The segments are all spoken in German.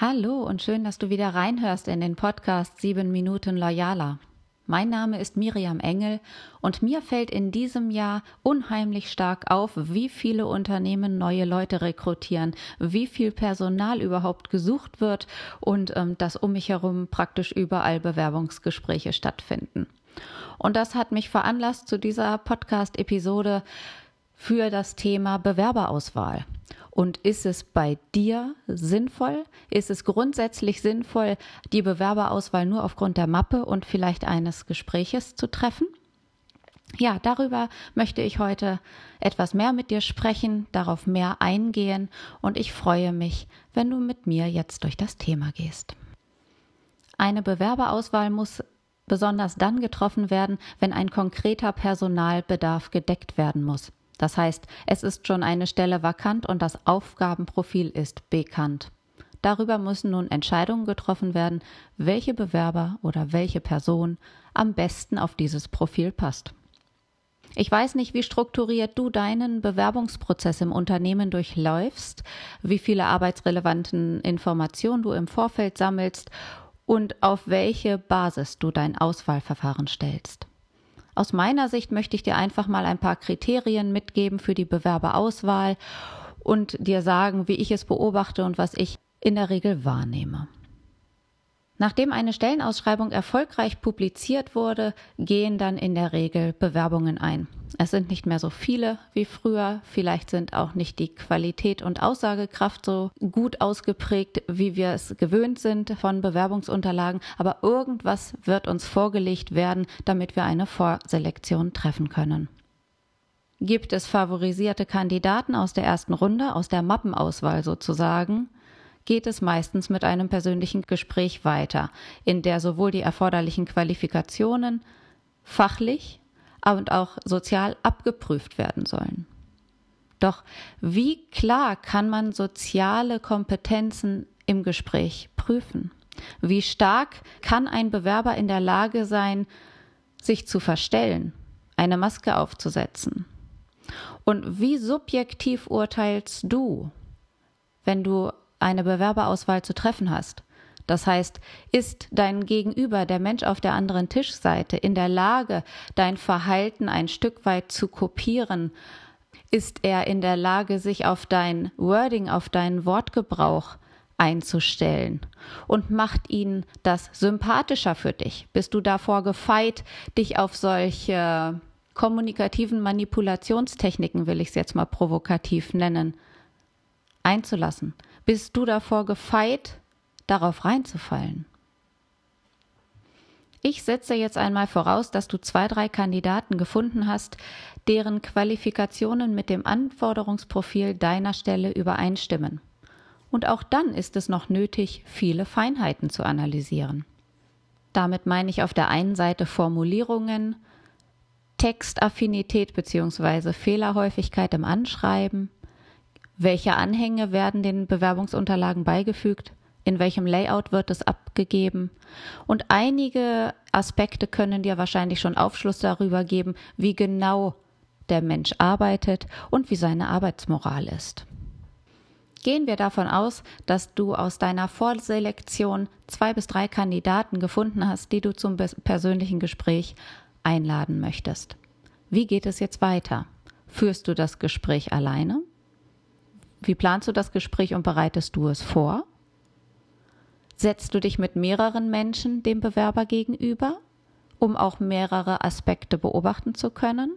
Hallo und schön, dass du wieder reinhörst in den Podcast 7 Minuten Loyaler. Mein Name ist Miriam Engel und mir fällt in diesem Jahr unheimlich stark auf, wie viele Unternehmen neue Leute rekrutieren, wie viel Personal überhaupt gesucht wird und ähm, dass um mich herum praktisch überall Bewerbungsgespräche stattfinden. Und das hat mich veranlasst zu dieser Podcast-Episode für das Thema Bewerberauswahl. Und ist es bei dir sinnvoll? Ist es grundsätzlich sinnvoll, die Bewerberauswahl nur aufgrund der Mappe und vielleicht eines Gespräches zu treffen? Ja, darüber möchte ich heute etwas mehr mit dir sprechen, darauf mehr eingehen und ich freue mich, wenn du mit mir jetzt durch das Thema gehst. Eine Bewerberauswahl muss besonders dann getroffen werden, wenn ein konkreter Personalbedarf gedeckt werden muss. Das heißt, es ist schon eine Stelle vakant und das Aufgabenprofil ist bekannt. Darüber müssen nun Entscheidungen getroffen werden, welche Bewerber oder welche Person am besten auf dieses Profil passt. Ich weiß nicht, wie strukturiert du deinen Bewerbungsprozess im Unternehmen durchläufst, wie viele arbeitsrelevanten Informationen du im Vorfeld sammelst und auf welche Basis du dein Auswahlverfahren stellst. Aus meiner Sicht möchte ich dir einfach mal ein paar Kriterien mitgeben für die Bewerberauswahl und dir sagen, wie ich es beobachte und was ich in der Regel wahrnehme. Nachdem eine Stellenausschreibung erfolgreich publiziert wurde, gehen dann in der Regel Bewerbungen ein. Es sind nicht mehr so viele wie früher, vielleicht sind auch nicht die Qualität und Aussagekraft so gut ausgeprägt, wie wir es gewöhnt sind von Bewerbungsunterlagen, aber irgendwas wird uns vorgelegt werden, damit wir eine Vorselektion treffen können. Gibt es favorisierte Kandidaten aus der ersten Runde, aus der Mappenauswahl sozusagen, geht es meistens mit einem persönlichen Gespräch weiter, in der sowohl die erforderlichen Qualifikationen fachlich und auch sozial abgeprüft werden sollen. Doch wie klar kann man soziale Kompetenzen im Gespräch prüfen? Wie stark kann ein Bewerber in der Lage sein, sich zu verstellen, eine Maske aufzusetzen? Und wie subjektiv urteilst du, wenn du eine Bewerberauswahl zu treffen hast. Das heißt, ist dein Gegenüber, der Mensch auf der anderen Tischseite, in der Lage, dein Verhalten ein Stück weit zu kopieren? Ist er in der Lage, sich auf dein Wording, auf deinen Wortgebrauch einzustellen? Und macht ihn das sympathischer für dich? Bist du davor gefeit, dich auf solche kommunikativen Manipulationstechniken, will ich es jetzt mal provokativ nennen, einzulassen? Bist du davor gefeit, darauf reinzufallen? Ich setze jetzt einmal voraus, dass du zwei, drei Kandidaten gefunden hast, deren Qualifikationen mit dem Anforderungsprofil deiner Stelle übereinstimmen. Und auch dann ist es noch nötig, viele Feinheiten zu analysieren. Damit meine ich auf der einen Seite Formulierungen, Textaffinität bzw. Fehlerhäufigkeit im Anschreiben, welche Anhänge werden den Bewerbungsunterlagen beigefügt? In welchem Layout wird es abgegeben? Und einige Aspekte können dir wahrscheinlich schon Aufschluss darüber geben, wie genau der Mensch arbeitet und wie seine Arbeitsmoral ist. Gehen wir davon aus, dass du aus deiner Vorselektion zwei bis drei Kandidaten gefunden hast, die du zum persönlichen Gespräch einladen möchtest. Wie geht es jetzt weiter? Führst du das Gespräch alleine? Wie planst du das Gespräch und bereitest du es vor? Setzt du dich mit mehreren Menschen dem Bewerber gegenüber, um auch mehrere Aspekte beobachten zu können?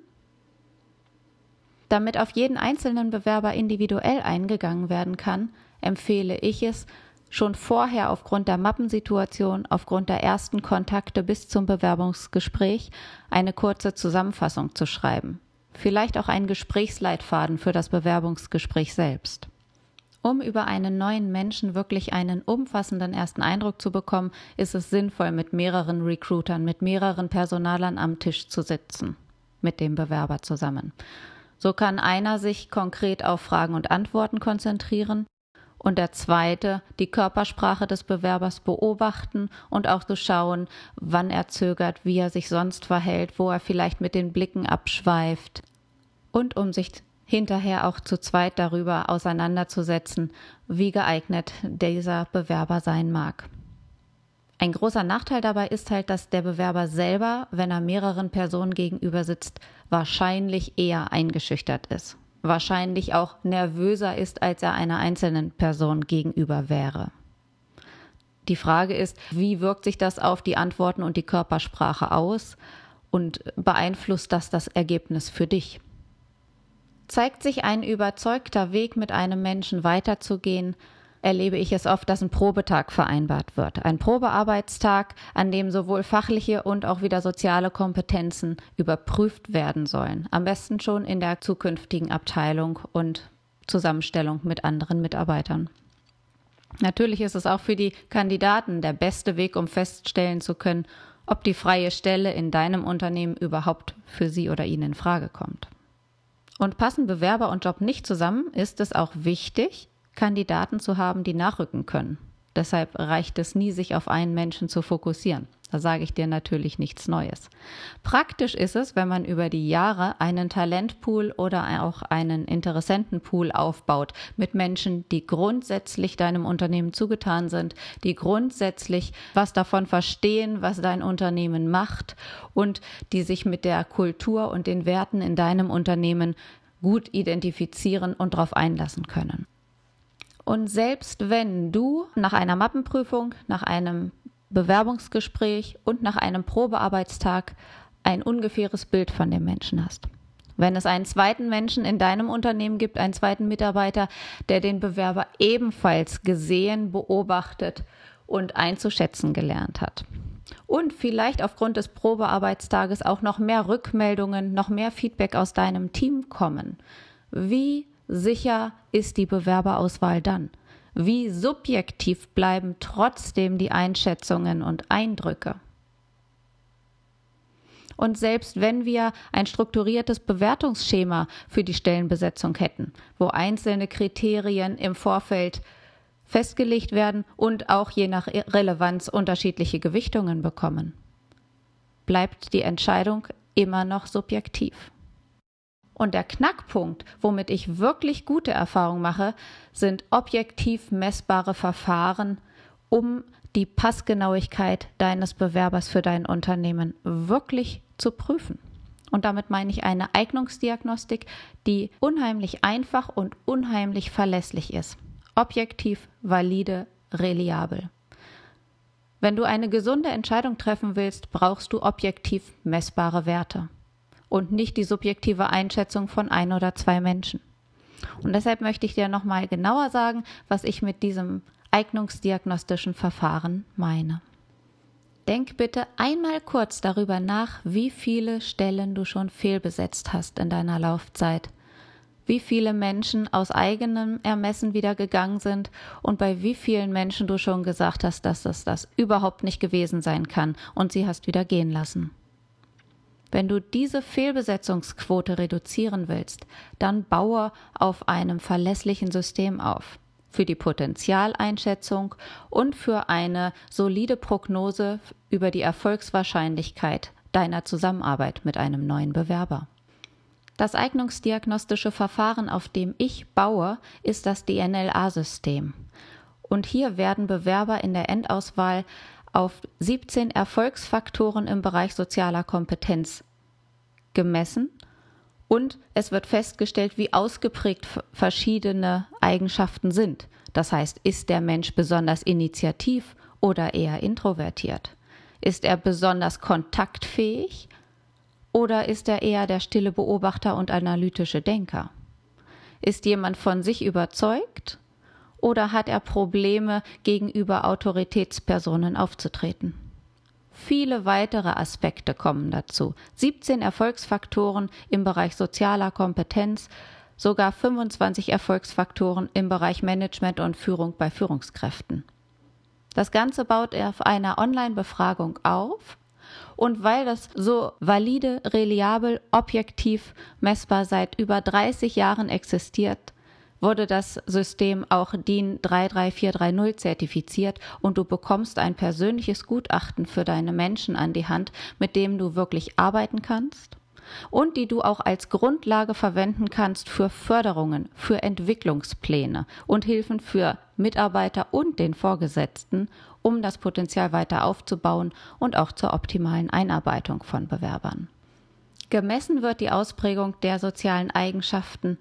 Damit auf jeden einzelnen Bewerber individuell eingegangen werden kann, empfehle ich es, schon vorher aufgrund der Mappensituation, aufgrund der ersten Kontakte bis zum Bewerbungsgespräch eine kurze Zusammenfassung zu schreiben vielleicht auch einen Gesprächsleitfaden für das Bewerbungsgespräch selbst. Um über einen neuen Menschen wirklich einen umfassenden ersten Eindruck zu bekommen, ist es sinnvoll, mit mehreren Recruitern, mit mehreren Personalern am Tisch zu sitzen, mit dem Bewerber zusammen. So kann einer sich konkret auf Fragen und Antworten konzentrieren und der zweite die Körpersprache des Bewerbers beobachten und auch zu schauen, wann er zögert, wie er sich sonst verhält, wo er vielleicht mit den Blicken abschweift und um sich hinterher auch zu zweit darüber auseinanderzusetzen, wie geeignet dieser Bewerber sein mag. Ein großer Nachteil dabei ist halt, dass der Bewerber selber, wenn er mehreren Personen gegenüber sitzt, wahrscheinlich eher eingeschüchtert ist. Wahrscheinlich auch nervöser ist, als er einer einzelnen Person gegenüber wäre. Die Frage ist, wie wirkt sich das auf die Antworten und die Körpersprache aus und beeinflusst das das Ergebnis für dich? Zeigt sich ein überzeugter Weg, mit einem Menschen weiterzugehen, erlebe ich es oft, dass ein Probetag vereinbart wird. Ein Probearbeitstag, an dem sowohl fachliche und auch wieder soziale Kompetenzen überprüft werden sollen. Am besten schon in der zukünftigen Abteilung und Zusammenstellung mit anderen Mitarbeitern. Natürlich ist es auch für die Kandidaten der beste Weg, um feststellen zu können, ob die freie Stelle in deinem Unternehmen überhaupt für sie oder ihn in Frage kommt. Und passen Bewerber und Job nicht zusammen, ist es auch wichtig, Kandidaten zu haben, die nachrücken können. Deshalb reicht es nie, sich auf einen Menschen zu fokussieren. Da sage ich dir natürlich nichts Neues. Praktisch ist es, wenn man über die Jahre einen Talentpool oder auch einen Interessentenpool aufbaut mit Menschen, die grundsätzlich deinem Unternehmen zugetan sind, die grundsätzlich was davon verstehen, was dein Unternehmen macht und die sich mit der Kultur und den Werten in deinem Unternehmen gut identifizieren und darauf einlassen können. Und selbst wenn du nach einer Mappenprüfung, nach einem Bewerbungsgespräch und nach einem Probearbeitstag ein ungefähres Bild von dem Menschen hast. Wenn es einen zweiten Menschen in deinem Unternehmen gibt, einen zweiten Mitarbeiter, der den Bewerber ebenfalls gesehen, beobachtet und einzuschätzen gelernt hat. Und vielleicht aufgrund des Probearbeitstages auch noch mehr Rückmeldungen, noch mehr Feedback aus deinem Team kommen. Wie sicher ist die Bewerberauswahl dann? Wie subjektiv bleiben trotzdem die Einschätzungen und Eindrücke? Und selbst wenn wir ein strukturiertes Bewertungsschema für die Stellenbesetzung hätten, wo einzelne Kriterien im Vorfeld festgelegt werden und auch je nach Relevanz unterschiedliche Gewichtungen bekommen, bleibt die Entscheidung immer noch subjektiv. Und der Knackpunkt, womit ich wirklich gute Erfahrungen mache, sind objektiv messbare Verfahren, um die Passgenauigkeit deines Bewerbers für dein Unternehmen wirklich zu prüfen. Und damit meine ich eine Eignungsdiagnostik, die unheimlich einfach und unheimlich verlässlich ist. Objektiv, valide, reliabel. Wenn du eine gesunde Entscheidung treffen willst, brauchst du objektiv messbare Werte und nicht die subjektive Einschätzung von ein oder zwei Menschen. Und deshalb möchte ich dir nochmal genauer sagen, was ich mit diesem eignungsdiagnostischen Verfahren meine. Denk bitte einmal kurz darüber nach, wie viele Stellen du schon fehlbesetzt hast in deiner Laufzeit, wie viele Menschen aus eigenem Ermessen wieder gegangen sind und bei wie vielen Menschen du schon gesagt hast, dass es das überhaupt nicht gewesen sein kann und sie hast wieder gehen lassen. Wenn du diese Fehlbesetzungsquote reduzieren willst, dann baue auf einem verlässlichen System auf für die Potenzialeinschätzung und für eine solide Prognose über die Erfolgswahrscheinlichkeit deiner Zusammenarbeit mit einem neuen Bewerber. Das eignungsdiagnostische Verfahren, auf dem ich baue, ist das DNLA-System. Und hier werden Bewerber in der Endauswahl auf 17 Erfolgsfaktoren im Bereich sozialer Kompetenz gemessen und es wird festgestellt, wie ausgeprägt verschiedene Eigenschaften sind. Das heißt, ist der Mensch besonders initiativ oder eher introvertiert? Ist er besonders kontaktfähig oder ist er eher der stille Beobachter und analytische Denker? Ist jemand von sich überzeugt oder hat er Probleme, gegenüber Autoritätspersonen aufzutreten? Viele weitere Aspekte kommen dazu. 17 Erfolgsfaktoren im Bereich sozialer Kompetenz, sogar 25 Erfolgsfaktoren im Bereich Management und Führung bei Führungskräften. Das Ganze baut auf einer Online-Befragung auf und weil das so valide, reliabel, objektiv messbar seit über 30 Jahren existiert, wurde das System auch DIN 33430 zertifiziert und du bekommst ein persönliches Gutachten für deine Menschen an die Hand, mit dem du wirklich arbeiten kannst und die du auch als Grundlage verwenden kannst für Förderungen, für Entwicklungspläne und Hilfen für Mitarbeiter und den Vorgesetzten, um das Potenzial weiter aufzubauen und auch zur optimalen Einarbeitung von Bewerbern. Gemessen wird die Ausprägung der sozialen Eigenschaften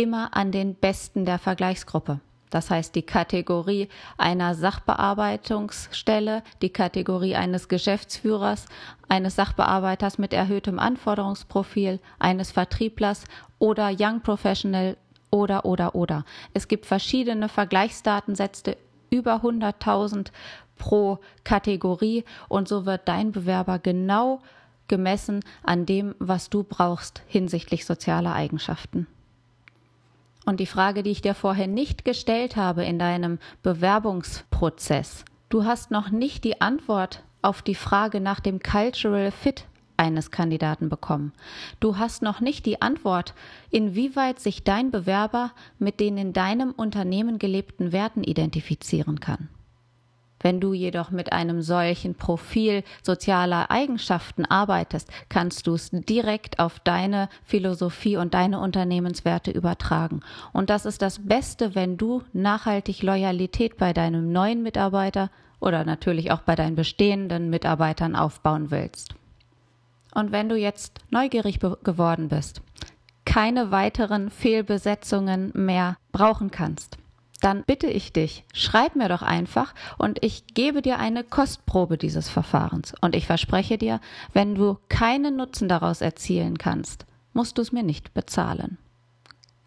immer an den Besten der Vergleichsgruppe. Das heißt, die Kategorie einer Sachbearbeitungsstelle, die Kategorie eines Geschäftsführers, eines Sachbearbeiters mit erhöhtem Anforderungsprofil, eines Vertrieblers oder Young Professional oder, oder, oder. Es gibt verschiedene Vergleichsdatensätze, über 100.000 pro Kategorie und so wird dein Bewerber genau gemessen an dem, was du brauchst hinsichtlich sozialer Eigenschaften. Und die Frage, die ich dir vorher nicht gestellt habe in deinem Bewerbungsprozess, du hast noch nicht die Antwort auf die Frage nach dem Cultural Fit eines Kandidaten bekommen. Du hast noch nicht die Antwort, inwieweit sich dein Bewerber mit den in deinem Unternehmen gelebten Werten identifizieren kann. Wenn du jedoch mit einem solchen Profil sozialer Eigenschaften arbeitest, kannst du es direkt auf deine Philosophie und deine Unternehmenswerte übertragen. Und das ist das Beste, wenn du nachhaltig Loyalität bei deinem neuen Mitarbeiter oder natürlich auch bei deinen bestehenden Mitarbeitern aufbauen willst. Und wenn du jetzt neugierig geworden bist, keine weiteren Fehlbesetzungen mehr brauchen kannst, dann bitte ich dich, schreib mir doch einfach und ich gebe dir eine Kostprobe dieses Verfahrens. Und ich verspreche dir, wenn du keinen Nutzen daraus erzielen kannst, musst du es mir nicht bezahlen.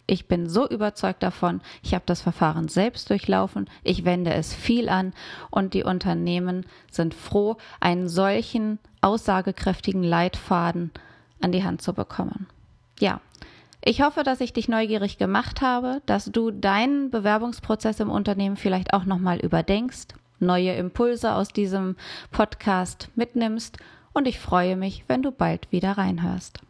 Ich bin so überzeugt davon, ich habe das Verfahren selbst durchlaufen, ich wende es viel an und die Unternehmen sind froh, einen solchen aussagekräftigen Leitfaden an die Hand zu bekommen. Ja, ich hoffe, dass ich dich neugierig gemacht habe, dass du deinen Bewerbungsprozess im Unternehmen vielleicht auch nochmal überdenkst, neue Impulse aus diesem Podcast mitnimmst und ich freue mich, wenn du bald wieder reinhörst.